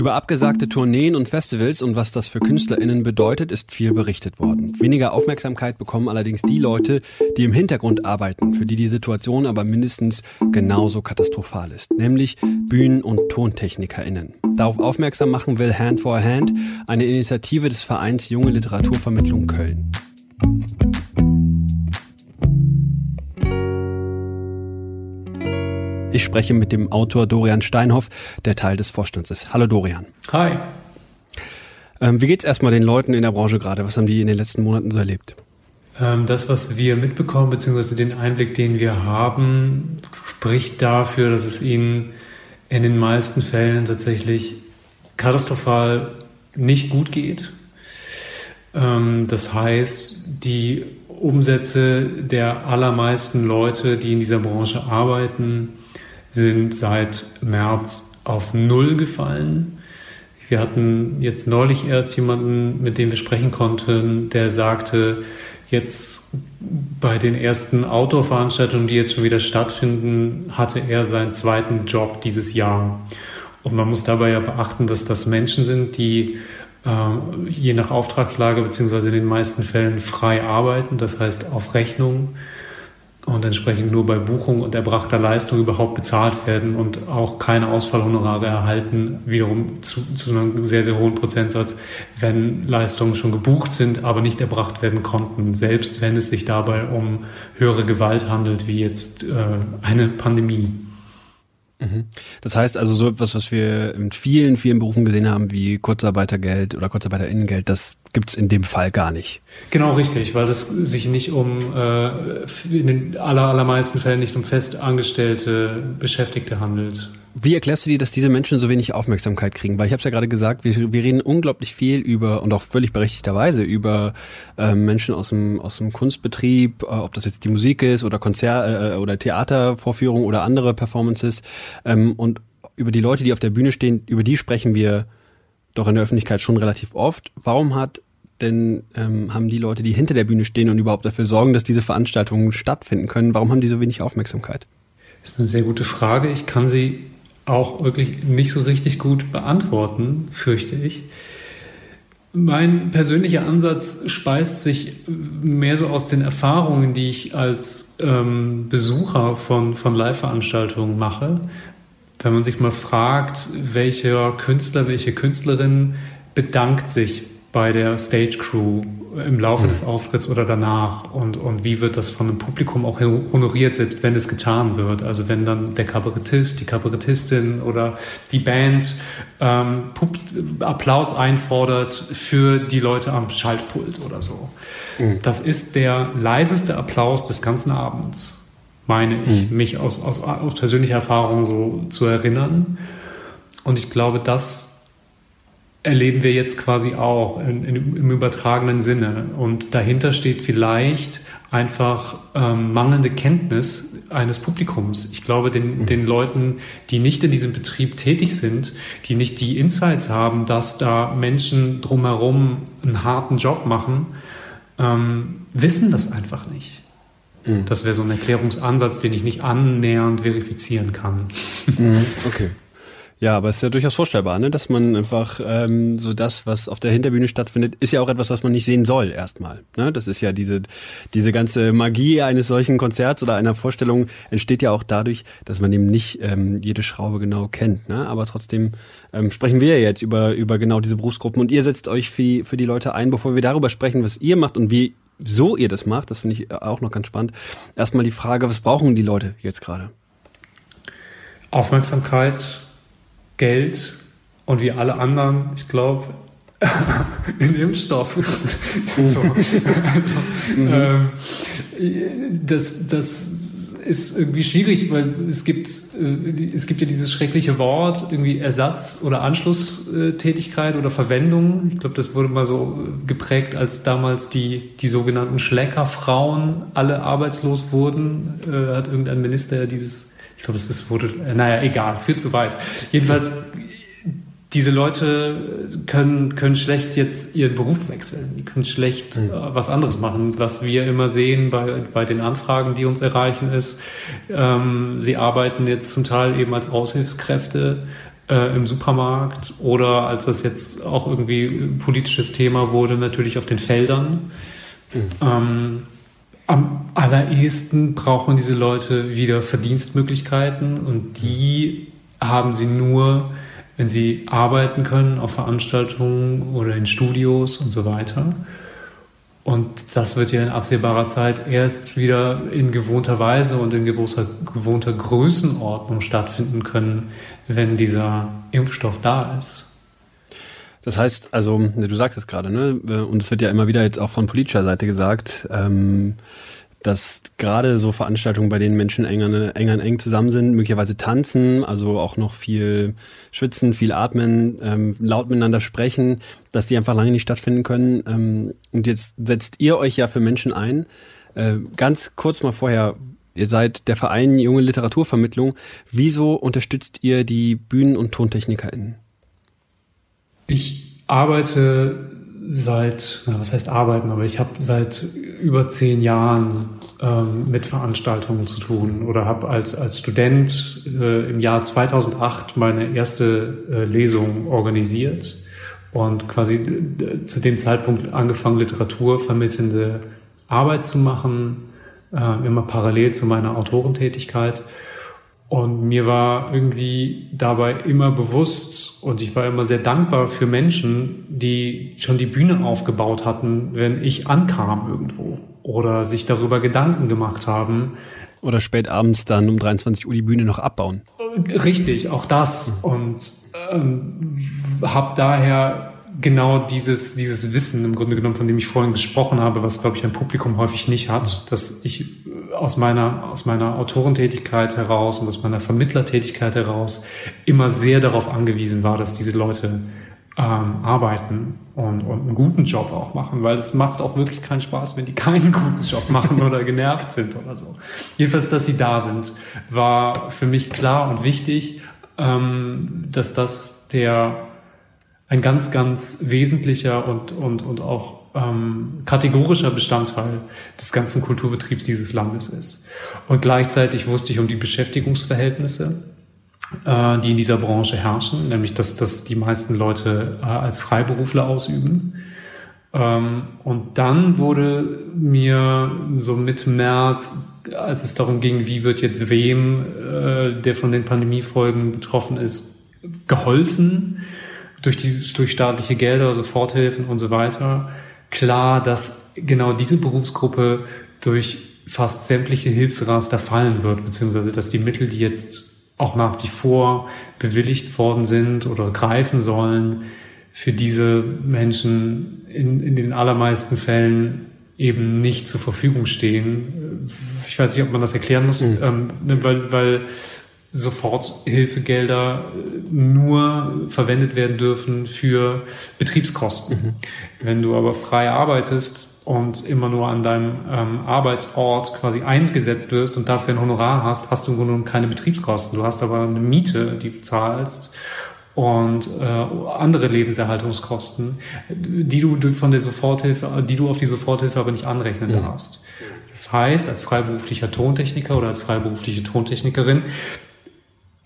Über abgesagte Tourneen und Festivals und was das für KünstlerInnen bedeutet, ist viel berichtet worden. Weniger Aufmerksamkeit bekommen allerdings die Leute, die im Hintergrund arbeiten, für die die Situation aber mindestens genauso katastrophal ist, nämlich Bühnen- und TontechnikerInnen. Darauf aufmerksam machen will Hand for Hand, eine Initiative des Vereins Junge Literaturvermittlung Köln. Ich spreche mit dem Autor Dorian Steinhoff, der Teil des Vorstands ist. Hallo Dorian. Hi. Ähm, wie geht's erstmal den Leuten in der Branche gerade? Was haben die in den letzten Monaten so erlebt? Ähm, das, was wir mitbekommen, beziehungsweise den Einblick, den wir haben, spricht dafür, dass es ihnen in den meisten Fällen tatsächlich katastrophal nicht gut geht. Ähm, das heißt, die Umsätze der allermeisten Leute, die in dieser Branche arbeiten, sind seit März auf Null gefallen. Wir hatten jetzt neulich erst jemanden, mit dem wir sprechen konnten, der sagte, jetzt bei den ersten Outdoor-Veranstaltungen, die jetzt schon wieder stattfinden, hatte er seinen zweiten Job dieses Jahr. Und man muss dabei ja beachten, dass das Menschen sind, die äh, je nach Auftragslage beziehungsweise in den meisten Fällen frei arbeiten, das heißt auf Rechnung und entsprechend nur bei Buchung und erbrachter Leistung überhaupt bezahlt werden und auch keine Ausfallhonorare erhalten, wiederum zu, zu einem sehr, sehr hohen Prozentsatz, wenn Leistungen schon gebucht sind, aber nicht erbracht werden konnten, selbst wenn es sich dabei um höhere Gewalt handelt, wie jetzt äh, eine Pandemie. Das heißt also so etwas, was wir in vielen, vielen Berufen gesehen haben, wie Kurzarbeitergeld oder Kurzarbeiterinnengeld, das gibt es in dem Fall gar nicht. Genau richtig, weil es sich nicht um äh, in den aller, allermeisten Fällen nicht um festangestellte Beschäftigte handelt. Wie erklärst du dir, dass diese Menschen so wenig Aufmerksamkeit kriegen? Weil ich habe es ja gerade gesagt, wir, wir reden unglaublich viel über und auch völlig berechtigterweise über äh, Menschen aus dem aus dem Kunstbetrieb, äh, ob das jetzt die Musik ist oder Konzert äh, oder Theatervorführung oder andere Performances ähm, und über die Leute, die auf der Bühne stehen, über die sprechen wir doch in der Öffentlichkeit schon relativ oft. Warum hat denn ähm, haben die Leute, die hinter der Bühne stehen und überhaupt dafür sorgen, dass diese Veranstaltungen stattfinden können, warum haben die so wenig Aufmerksamkeit? Das ist eine sehr gute Frage. Ich kann sie auch wirklich nicht so richtig gut beantworten, fürchte ich. Mein persönlicher Ansatz speist sich mehr so aus den Erfahrungen, die ich als ähm, Besucher von, von Live-Veranstaltungen mache. Wenn man sich mal fragt, welcher Künstler, welche Künstlerin bedankt sich bei der Stage Crew im Laufe mhm. des Auftritts oder danach und, und wie wird das von dem Publikum auch honoriert, selbst wenn es getan wird. Also wenn dann der Kabarettist, die Kabarettistin oder die Band ähm, Applaus einfordert für die Leute am Schaltpult oder so. Mhm. Das ist der leiseste Applaus des ganzen Abends, meine ich, mhm. mich aus, aus, aus persönlicher Erfahrung so zu erinnern. Und ich glaube, das erleben wir jetzt quasi auch in, in, im übertragenen Sinne. Und dahinter steht vielleicht einfach ähm, mangelnde Kenntnis eines Publikums. Ich glaube, den, mhm. den Leuten, die nicht in diesem Betrieb tätig sind, die nicht die Insights haben, dass da Menschen drumherum einen harten Job machen, ähm, wissen das einfach nicht. Mhm. Das wäre so ein Erklärungsansatz, den ich nicht annähernd verifizieren kann. Mhm. Okay. Ja, aber es ist ja durchaus vorstellbar, ne? dass man einfach ähm, so das, was auf der Hinterbühne stattfindet, ist ja auch etwas, was man nicht sehen soll erstmal. Ne? Das ist ja diese diese ganze Magie eines solchen Konzerts oder einer Vorstellung entsteht ja auch dadurch, dass man eben nicht ähm, jede Schraube genau kennt. Ne? Aber trotzdem ähm, sprechen wir jetzt über über genau diese Berufsgruppen und ihr setzt euch für die, für die Leute ein, bevor wir darüber sprechen, was ihr macht und wie so ihr das macht. Das finde ich auch noch ganz spannend. Erstmal die Frage, was brauchen die Leute jetzt gerade? Aufmerksamkeit Geld und wie alle anderen, ich glaube, ein Impfstoff. so. also, mhm. ähm, das, das ist irgendwie schwierig, weil es gibt, äh, es gibt ja dieses schreckliche Wort, irgendwie Ersatz oder Anschlusstätigkeit oder Verwendung. Ich glaube, das wurde mal so geprägt, als damals die, die sogenannten Schleckerfrauen alle arbeitslos wurden, äh, hat irgendein Minister ja dieses ich glaube, es wurde, äh, naja, egal, führt zu weit. Jedenfalls, diese Leute können, können schlecht jetzt ihren Beruf wechseln. Die können schlecht mhm. äh, was anderes machen. Was wir immer sehen bei, bei den Anfragen, die uns erreichen, ist, ähm, sie arbeiten jetzt zum Teil eben als Aushilfskräfte äh, im Supermarkt oder als das jetzt auch irgendwie politisches Thema wurde, natürlich auf den Feldern. Mhm. Ähm, am allerersten brauchen diese Leute wieder Verdienstmöglichkeiten und die haben sie nur, wenn sie arbeiten können auf Veranstaltungen oder in Studios und so weiter. Und das wird ja in absehbarer Zeit erst wieder in gewohnter Weise und in gewohnter, gewohnter Größenordnung stattfinden können, wenn dieser Impfstoff da ist. Das heißt, also, du sagst es gerade, ne? Und es wird ja immer wieder jetzt auch von politischer Seite gesagt, ähm, dass gerade so Veranstaltungen, bei denen Menschen eng an, eng an eng zusammen sind, möglicherweise tanzen, also auch noch viel schwitzen, viel atmen, ähm, laut miteinander sprechen, dass die einfach lange nicht stattfinden können. Ähm, und jetzt setzt ihr euch ja für Menschen ein. Äh, ganz kurz mal vorher, ihr seid der Verein Junge Literaturvermittlung. Wieso unterstützt ihr die Bühnen- und TontechnikerInnen? Ich arbeite seit, na, was heißt arbeiten, aber ich habe seit über zehn Jahren ähm, mit Veranstaltungen zu tun oder habe als, als Student äh, im Jahr 2008 meine erste äh, Lesung organisiert und quasi äh, zu dem Zeitpunkt angefangen, literaturvermittelnde Arbeit zu machen, äh, immer parallel zu meiner Autorentätigkeit. Und mir war irgendwie dabei immer bewusst und ich war immer sehr dankbar für Menschen, die schon die Bühne aufgebaut hatten, wenn ich ankam irgendwo oder sich darüber Gedanken gemacht haben. Oder spät abends dann um 23 Uhr die Bühne noch abbauen. Richtig, auch das. Und ähm, habe daher genau dieses, dieses Wissen im Grunde genommen, von dem ich vorhin gesprochen habe, was, glaube ich, ein Publikum häufig nicht hat, dass ich aus meiner, aus meiner Autorentätigkeit heraus und aus meiner Vermittlertätigkeit heraus immer sehr darauf angewiesen war, dass diese Leute ähm, arbeiten und, und einen guten Job auch machen, weil es macht auch wirklich keinen Spaß, wenn die keinen guten Job machen oder genervt sind oder so. Jedenfalls, dass sie da sind, war für mich klar und wichtig, ähm, dass das der ein ganz, ganz wesentlicher und, und, und auch ähm, kategorischer Bestandteil des ganzen Kulturbetriebs dieses Landes ist. Und gleichzeitig wusste ich um die Beschäftigungsverhältnisse, äh, die in dieser Branche herrschen, nämlich dass, dass die meisten Leute äh, als Freiberufler ausüben. Ähm, und dann wurde mir so Mitte März, als es darum ging, wie wird jetzt wem, äh, der von den Pandemiefolgen betroffen ist, geholfen, durch, die, durch staatliche Gelder, Soforthilfen und so weiter, klar, dass genau diese Berufsgruppe durch fast sämtliche Hilfsraster fallen wird, beziehungsweise dass die Mittel, die jetzt auch nach wie vor bewilligt worden sind oder greifen sollen, für diese Menschen in, in den allermeisten Fällen eben nicht zur Verfügung stehen. Ich weiß nicht, ob man das erklären muss, mhm. ähm, ne, weil, weil Soforthilfegelder nur verwendet werden dürfen für Betriebskosten. Mhm. Wenn du aber frei arbeitest und immer nur an deinem ähm, Arbeitsort quasi eingesetzt wirst und dafür ein Honorar hast, hast du im Grunde genommen keine Betriebskosten. Du hast aber eine Miete, die du zahlst und äh, andere Lebenserhaltungskosten, die du von der Soforthilfe, die du auf die Soforthilfe aber nicht anrechnen mhm. darfst. Das heißt, als freiberuflicher Tontechniker oder als freiberufliche Tontechnikerin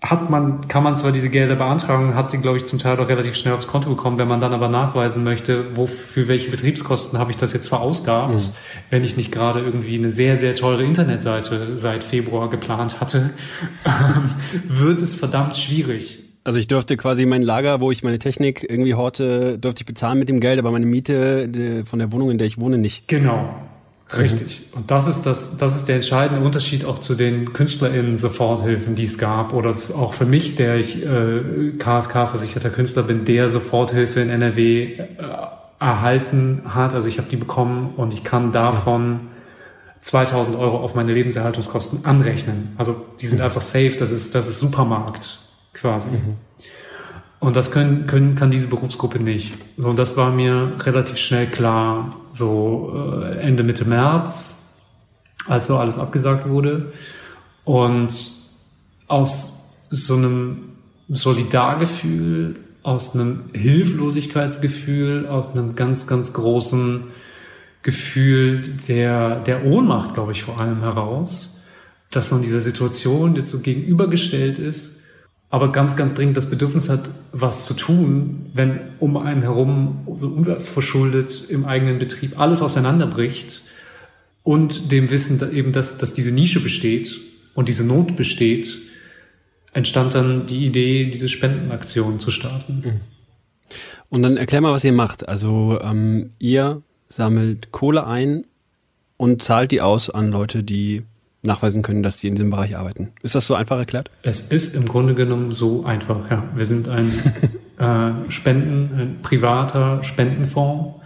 hat man, kann man zwar diese Gelder beantragen, hat sie, glaube ich, zum Teil auch relativ schnell aufs Konto bekommen, wenn man dann aber nachweisen möchte, wo, für welche Betriebskosten habe ich das jetzt verausgabt, mhm. wenn ich nicht gerade irgendwie eine sehr, sehr teure Internetseite seit Februar geplant hatte, wird es verdammt schwierig. Also ich dürfte quasi mein Lager, wo ich meine Technik irgendwie horte, dürfte ich bezahlen mit dem Geld, aber meine Miete von der Wohnung, in der ich wohne, nicht. Genau. Richtig. Und das ist das, das ist der entscheidende Unterschied auch zu den KünstlerInnen Soforthilfen, die es gab. Oder auch für mich, der ich äh, KSK-versicherter Künstler bin, der Soforthilfe in NRW äh, erhalten hat. Also ich habe die bekommen und ich kann davon 2000 Euro auf meine Lebenserhaltungskosten anrechnen. Also die sind einfach safe. Das ist, das ist Supermarkt quasi. Mhm. Und das können, können, kann diese Berufsgruppe nicht. So, und das war mir relativ schnell klar, so äh, Ende Mitte März, als so alles abgesagt wurde. Und aus so einem Solidargefühl, aus einem Hilflosigkeitsgefühl, aus einem ganz, ganz großen Gefühl der, der Ohnmacht, glaube ich, vor allem heraus, dass man dieser Situation jetzt so gegenübergestellt ist aber ganz, ganz dringend das Bedürfnis hat, was zu tun, wenn um einen herum so unverschuldet im eigenen Betrieb alles auseinanderbricht und dem Wissen eben, dass, dass diese Nische besteht und diese Not besteht, entstand dann die Idee, diese Spendenaktion zu starten. Mhm. Und dann erklär mal, was ihr macht. Also ähm, ihr sammelt Kohle ein und zahlt die aus an Leute, die nachweisen können, dass sie in diesem Bereich arbeiten. Ist das so einfach erklärt? Es ist im Grunde genommen so einfach, ja. Wir sind ein äh, Spenden, ein privater Spendenfonds,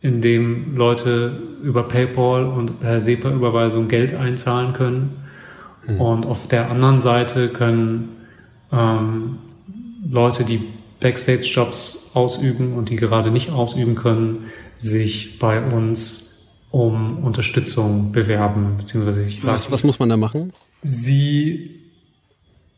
in dem Leute über PayPal und per SEPA-Überweisung Geld einzahlen können. Mhm. Und auf der anderen Seite können ähm, Leute, die Backstage-Jobs ausüben und die gerade nicht ausüben können, sich bei uns um Unterstützung bewerben, beziehungsweise ich sage. Was, was muss man da machen? Sie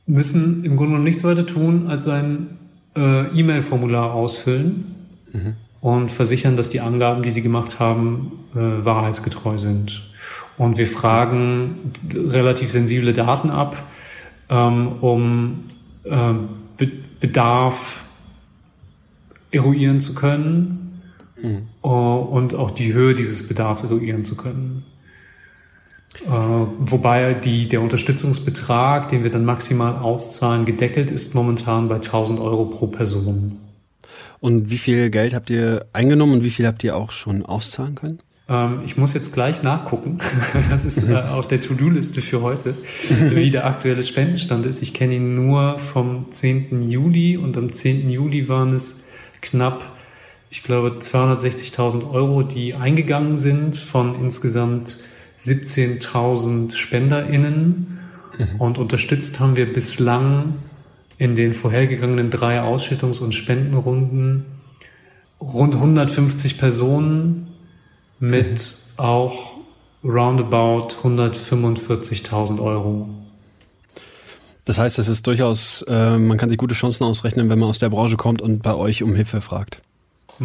müssen im Grunde genommen nichts weiter tun, als ein äh, E-Mail-Formular ausfüllen mhm. und versichern, dass die Angaben, die sie gemacht haben, äh, wahrheitsgetreu sind. Und wir fragen relativ sensible Daten ab, ähm, um äh, Be Bedarf eruieren zu können mhm. und auch die Höhe dieses Bedarfs eruieren zu können. Äh, wobei die, der Unterstützungsbetrag, den wir dann maximal auszahlen, gedeckelt ist momentan bei 1000 Euro pro Person. Und wie viel Geld habt ihr eingenommen und wie viel habt ihr auch schon auszahlen können? Ähm, ich muss jetzt gleich nachgucken. Das ist äh, auf der To-Do-Liste für heute, wie der aktuelle Spendenstand ist. Ich kenne ihn nur vom 10. Juli und am 10. Juli waren es knapp ich glaube, 260.000 Euro, die eingegangen sind von insgesamt 17.000 SpenderInnen. Mhm. Und unterstützt haben wir bislang in den vorhergegangenen drei Ausschüttungs- und Spendenrunden rund 150 Personen mit mhm. auch roundabout 145.000 Euro. Das heißt, es ist durchaus, äh, man kann sich gute Chancen ausrechnen, wenn man aus der Branche kommt und bei euch um Hilfe fragt.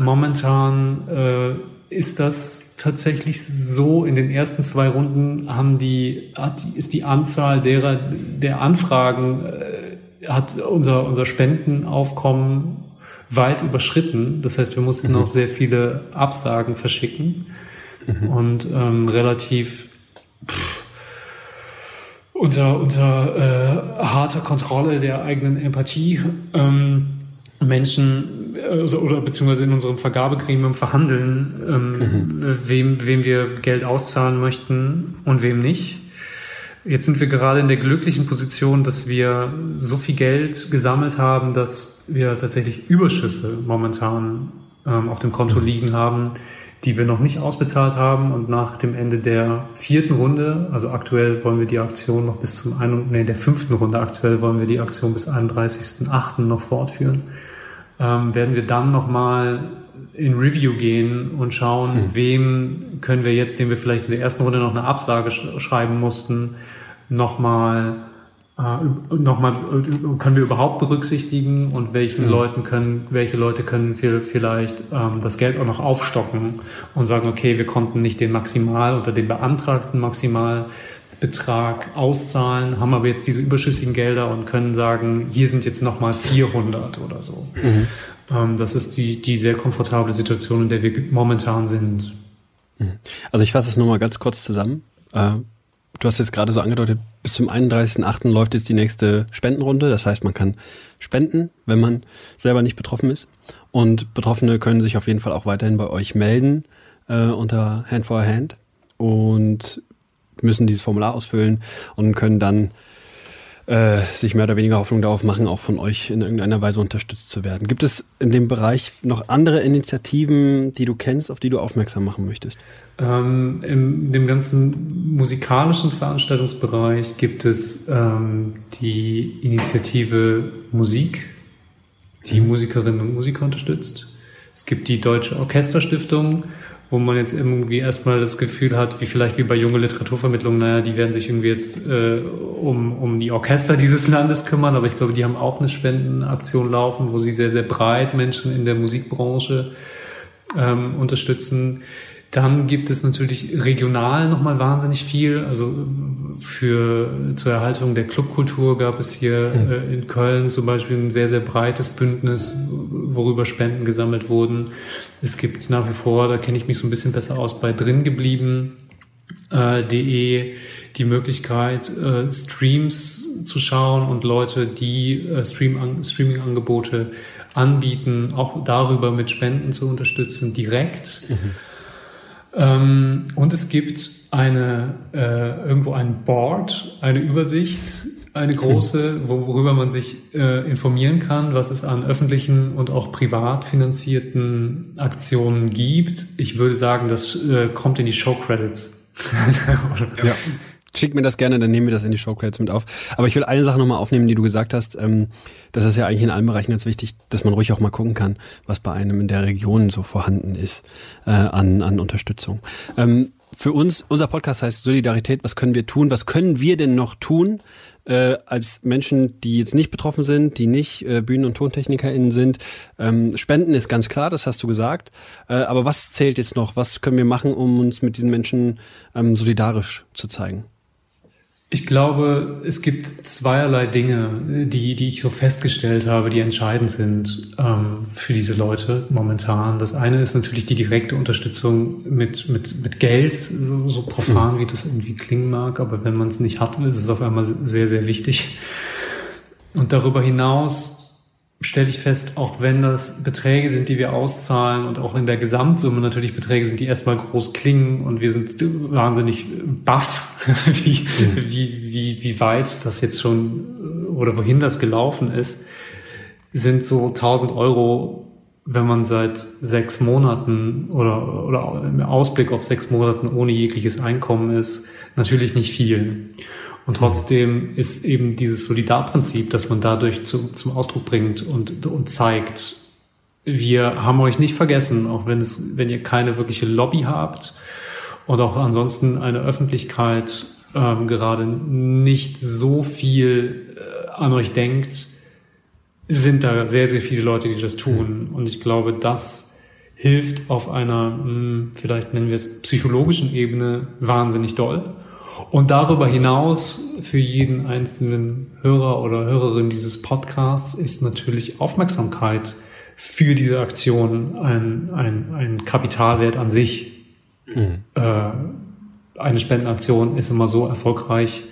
Momentan äh, ist das tatsächlich so. In den ersten zwei Runden haben die, hat, ist die Anzahl derer, der Anfragen, äh, hat unser, unser Spendenaufkommen weit überschritten. Das heißt, wir mussten mhm. noch sehr viele Absagen verschicken mhm. und ähm, relativ pff, unter, unter äh, harter Kontrolle der eigenen Empathie ähm, Menschen also, oder beziehungsweise in unserem Vergabegremium verhandeln, ähm, mhm. wem, wem wir Geld auszahlen möchten und wem nicht. Jetzt sind wir gerade in der glücklichen Position, dass wir so viel Geld gesammelt haben, dass wir tatsächlich Überschüsse momentan ähm, auf dem Konto mhm. liegen haben, die wir noch nicht ausbezahlt haben. Und nach dem Ende der vierten Runde, also aktuell wollen wir die Aktion noch bis zum einen, nee, der fünften Runde aktuell wollen wir die Aktion bis 31.8. noch fortführen ähm, werden wir dann nochmal in Review gehen und schauen, mhm. wem können wir jetzt, dem wir vielleicht in der ersten Runde noch eine Absage sch schreiben mussten, nochmal äh, nochmal können wir überhaupt berücksichtigen und welchen mhm. Leuten können, welche Leute können vielleicht ähm, das Geld auch noch aufstocken und sagen, okay, wir konnten nicht den Maximal oder den beantragten Maximal Betrag auszahlen, haben aber jetzt diese überschüssigen Gelder und können sagen, hier sind jetzt nochmal 400 oder so. Mhm. Ähm, das ist die, die sehr komfortable Situation, in der wir momentan sind. Mhm. Also ich fasse es nur mal ganz kurz zusammen. Äh, du hast jetzt gerade so angedeutet, bis zum 31.08. läuft jetzt die nächste Spendenrunde. Das heißt, man kann spenden, wenn man selber nicht betroffen ist. Und Betroffene können sich auf jeden Fall auch weiterhin bei euch melden äh, unter Hand for Hand. Und müssen dieses Formular ausfüllen und können dann äh, sich mehr oder weniger Hoffnung darauf machen, auch von euch in irgendeiner Weise unterstützt zu werden. Gibt es in dem Bereich noch andere Initiativen, die du kennst, auf die du aufmerksam machen möchtest? Ähm, in dem ganzen musikalischen Veranstaltungsbereich gibt es ähm, die Initiative Musik, die mhm. Musikerinnen und Musiker unterstützt. Es gibt die Deutsche Orchesterstiftung, wo man jetzt irgendwie erstmal das Gefühl hat, wie vielleicht wie bei junge Literaturvermittlung, naja, die werden sich irgendwie jetzt äh, um, um die Orchester dieses Landes kümmern, aber ich glaube, die haben auch eine Spendenaktion laufen, wo sie sehr, sehr breit Menschen in der Musikbranche ähm, unterstützen. Dann gibt es natürlich regional nochmal wahnsinnig viel. Also für zur Erhaltung der Clubkultur gab es hier mhm. äh, in Köln zum Beispiel ein sehr, sehr breites Bündnis, worüber Spenden gesammelt wurden. Es gibt nach wie vor, da kenne ich mich so ein bisschen besser aus, bei drin geblieben äh, de die Möglichkeit, äh, Streams zu schauen und Leute, die äh, Stream Streaming-Angebote anbieten, auch darüber mit Spenden zu unterstützen, direkt. Mhm. Ähm, und es gibt eine, äh, irgendwo ein Board, eine Übersicht, eine große, worüber man sich äh, informieren kann, was es an öffentlichen und auch privat finanzierten Aktionen gibt. Ich würde sagen, das äh, kommt in die Show Credits ja. Schick mir das gerne, dann nehmen wir das in die Showcredits mit auf. Aber ich will eine Sache nochmal aufnehmen, die du gesagt hast. Ähm, das ist ja eigentlich in allen Bereichen ganz wichtig, dass man ruhig auch mal gucken kann, was bei einem in der Region so vorhanden ist äh, an, an Unterstützung. Ähm, für uns, unser Podcast heißt Solidarität. Was können wir tun? Was können wir denn noch tun, äh, als Menschen, die jetzt nicht betroffen sind, die nicht äh, Bühnen- und TontechnikerInnen sind. Ähm, Spenden ist ganz klar, das hast du gesagt. Äh, aber was zählt jetzt noch? Was können wir machen, um uns mit diesen Menschen ähm, solidarisch zu zeigen? Ich glaube, es gibt zweierlei Dinge, die, die ich so festgestellt habe, die entscheidend sind ähm, für diese Leute momentan. Das eine ist natürlich die direkte Unterstützung mit, mit, mit Geld, so, so profan, wie das irgendwie klingen mag, aber wenn man es nicht hat, ist es auf einmal sehr, sehr wichtig. Und darüber hinaus stelle ich fest, auch wenn das Beträge sind, die wir auszahlen und auch in der Gesamtsumme natürlich Beträge sind, die erstmal groß klingen und wir sind wahnsinnig baff, wie, mhm. wie, wie, wie weit das jetzt schon oder wohin das gelaufen ist, sind so 1000 Euro, wenn man seit sechs Monaten oder, oder im Ausblick auf sechs Monaten ohne jegliches Einkommen ist, natürlich nicht viel. Und trotzdem ist eben dieses Solidarprinzip, das man dadurch zu, zum Ausdruck bringt und, und zeigt, wir haben euch nicht vergessen, auch wenn es, wenn ihr keine wirkliche Lobby habt und auch ansonsten eine Öffentlichkeit ähm, gerade nicht so viel äh, an euch denkt, sind da sehr, sehr viele Leute, die das tun. Und ich glaube, das hilft auf einer, mh, hm, vielleicht nennen wir es psychologischen Ebene, wahnsinnig doll. Und darüber hinaus für jeden einzelnen Hörer oder Hörerin dieses Podcasts ist natürlich Aufmerksamkeit für diese Aktion ein, ein, ein Kapitalwert an sich. Mhm. Äh, eine Spendenaktion ist immer so erfolgreich,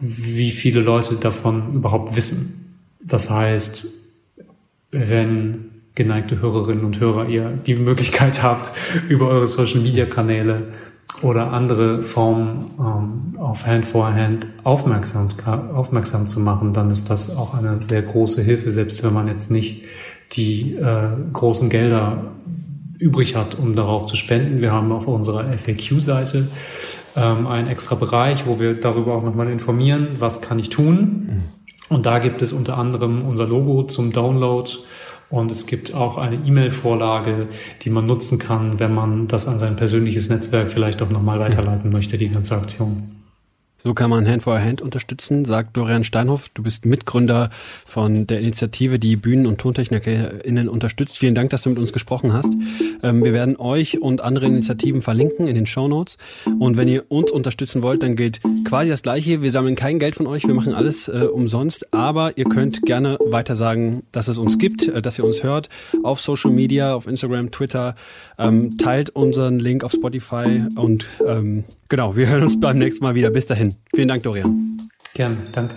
wie viele Leute davon überhaupt wissen. Das heißt, wenn geneigte Hörerinnen und Hörer ihr die Möglichkeit habt, über eure Social Media Kanäle oder andere Formen ähm, auf Hand for Hand aufmerksam, aufmerksam zu machen, dann ist das auch eine sehr große Hilfe, selbst wenn man jetzt nicht die äh, großen Gelder übrig hat, um darauf zu spenden. Wir haben auf unserer FAQ-Seite ähm, einen extra Bereich, wo wir darüber auch nochmal informieren, was kann ich tun. Mhm. Und da gibt es unter anderem unser Logo zum Download und es gibt auch eine E-Mail-Vorlage, die man nutzen kann, wenn man das an sein persönliches Netzwerk vielleicht auch nochmal weiterleiten möchte, die ganze Aktion. So kann man Hand for Hand unterstützen, sagt Dorian Steinhoff. Du bist Mitgründer von der Initiative, die Bühnen- und TontechnikerInnen unterstützt. Vielen Dank, dass du mit uns gesprochen hast. Ähm, wir werden euch und andere Initiativen verlinken in den Show Notes. Und wenn ihr uns unterstützen wollt, dann gilt quasi das Gleiche. Wir sammeln kein Geld von euch, wir machen alles äh, umsonst. Aber ihr könnt gerne weiter sagen, dass es uns gibt, äh, dass ihr uns hört auf Social Media, auf Instagram, Twitter. Ähm, teilt unseren Link auf Spotify und ähm, genau, wir hören uns beim nächsten Mal wieder. Bis dahin. Vielen Dank, Dorian. Gerne, danke.